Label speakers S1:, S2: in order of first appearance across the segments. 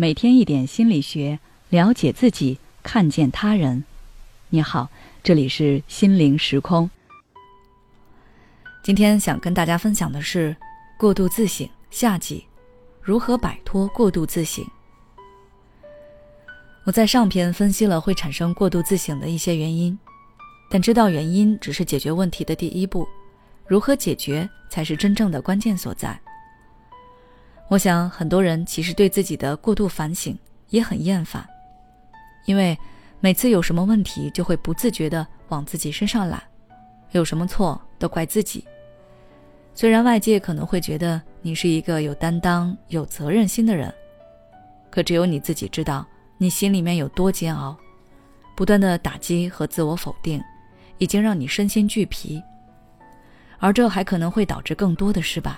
S1: 每天一点心理学，了解自己，看见他人。你好，这里是心灵时空。
S2: 今天想跟大家分享的是过度自省下集，如何摆脱过度自省。我在上篇分析了会产生过度自省的一些原因，但知道原因只是解决问题的第一步，如何解决才是真正的关键所在。我想很多人其实对自己的过度反省也很厌烦，因为每次有什么问题就会不自觉地往自己身上揽，有什么错都怪自己。虽然外界可能会觉得你是一个有担当、有责任心的人，可只有你自己知道你心里面有多煎熬。不断的打击和自我否定，已经让你身心俱疲，而这还可能会导致更多的失败。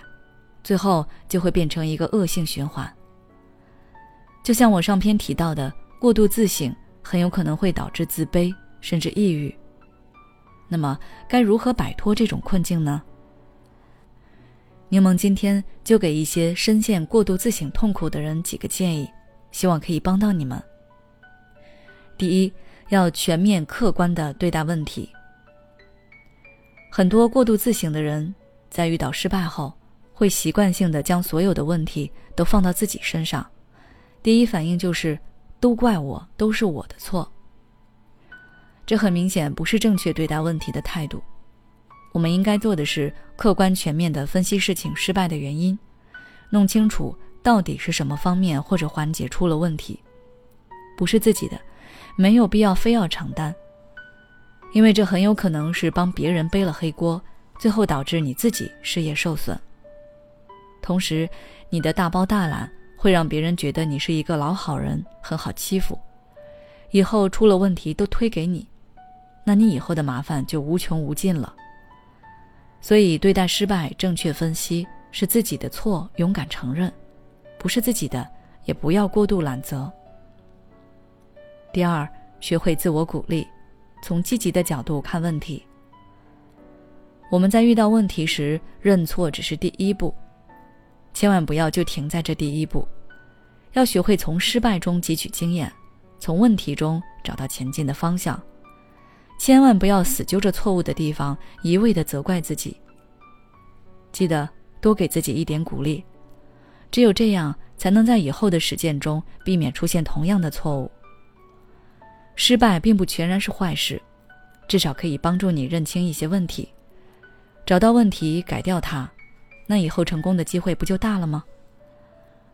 S2: 最后就会变成一个恶性循环。就像我上篇提到的，过度自省很有可能会导致自卑甚至抑郁。那么，该如何摆脱这种困境呢？柠檬今天就给一些深陷过度自省痛苦的人几个建议，希望可以帮到你们。第一，要全面客观的对待问题。很多过度自省的人在遇到失败后。会习惯性的将所有的问题都放到自己身上，第一反应就是都怪我，都是我的错。这很明显不是正确对待问题的态度。我们应该做的是客观全面的分析事情失败的原因，弄清楚到底是什么方面或者环节出了问题，不是自己的，没有必要非要承担，因为这很有可能是帮别人背了黑锅，最后导致你自己事业受损。同时，你的大包大揽会让别人觉得你是一个老好人，很好欺负，以后出了问题都推给你，那你以后的麻烦就无穷无尽了。所以，对待失败，正确分析是自己的错，勇敢承认；不是自己的，也不要过度揽责。第二，学会自我鼓励，从积极的角度看问题。我们在遇到问题时，认错只是第一步。千万不要就停在这第一步，要学会从失败中汲取经验，从问题中找到前进的方向。千万不要死揪着错误的地方，一味的责怪自己。记得多给自己一点鼓励，只有这样，才能在以后的实践中避免出现同样的错误。失败并不全然是坏事，至少可以帮助你认清一些问题，找到问题，改掉它。那以后成功的机会不就大了吗？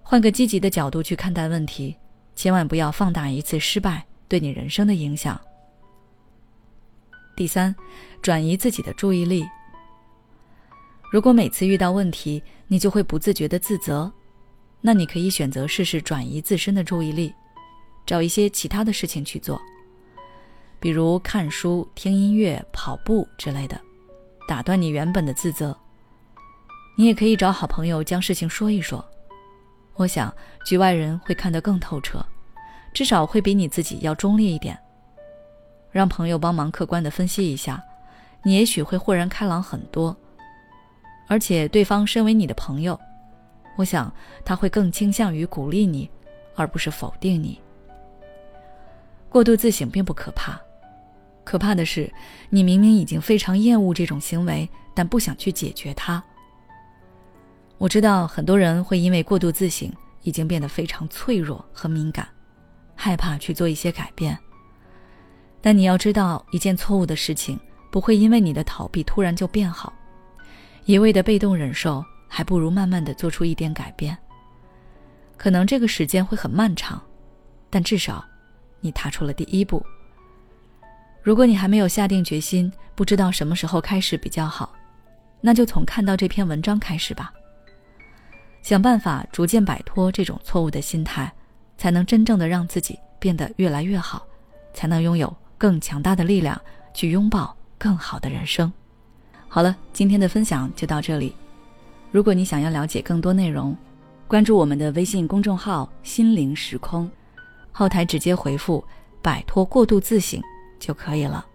S2: 换个积极的角度去看待问题，千万不要放大一次失败对你人生的影响。第三，转移自己的注意力。如果每次遇到问题你就会不自觉的自责，那你可以选择试试转移自身的注意力，找一些其他的事情去做，比如看书、听音乐、跑步之类的，打断你原本的自责。你也可以找好朋友将事情说一说，我想局外人会看得更透彻，至少会比你自己要中立一点。让朋友帮忙客观的分析一下，你也许会豁然开朗很多。而且对方身为你的朋友，我想他会更倾向于鼓励你，而不是否定你。过度自省并不可怕，可怕的是你明明已经非常厌恶这种行为，但不想去解决它。我知道很多人会因为过度自省，已经变得非常脆弱和敏感，害怕去做一些改变。但你要知道，一件错误的事情不会因为你的逃避突然就变好，一味的被动忍受，还不如慢慢的做出一点改变。可能这个时间会很漫长，但至少，你踏出了第一步。如果你还没有下定决心，不知道什么时候开始比较好，那就从看到这篇文章开始吧。想办法逐渐摆脱这种错误的心态，才能真正的让自己变得越来越好，才能拥有更强大的力量去拥抱更好的人生。好了，今天的分享就到这里。如果你想要了解更多内容，关注我们的微信公众号“心灵时空”，后台直接回复“摆脱过度自省”就可以了。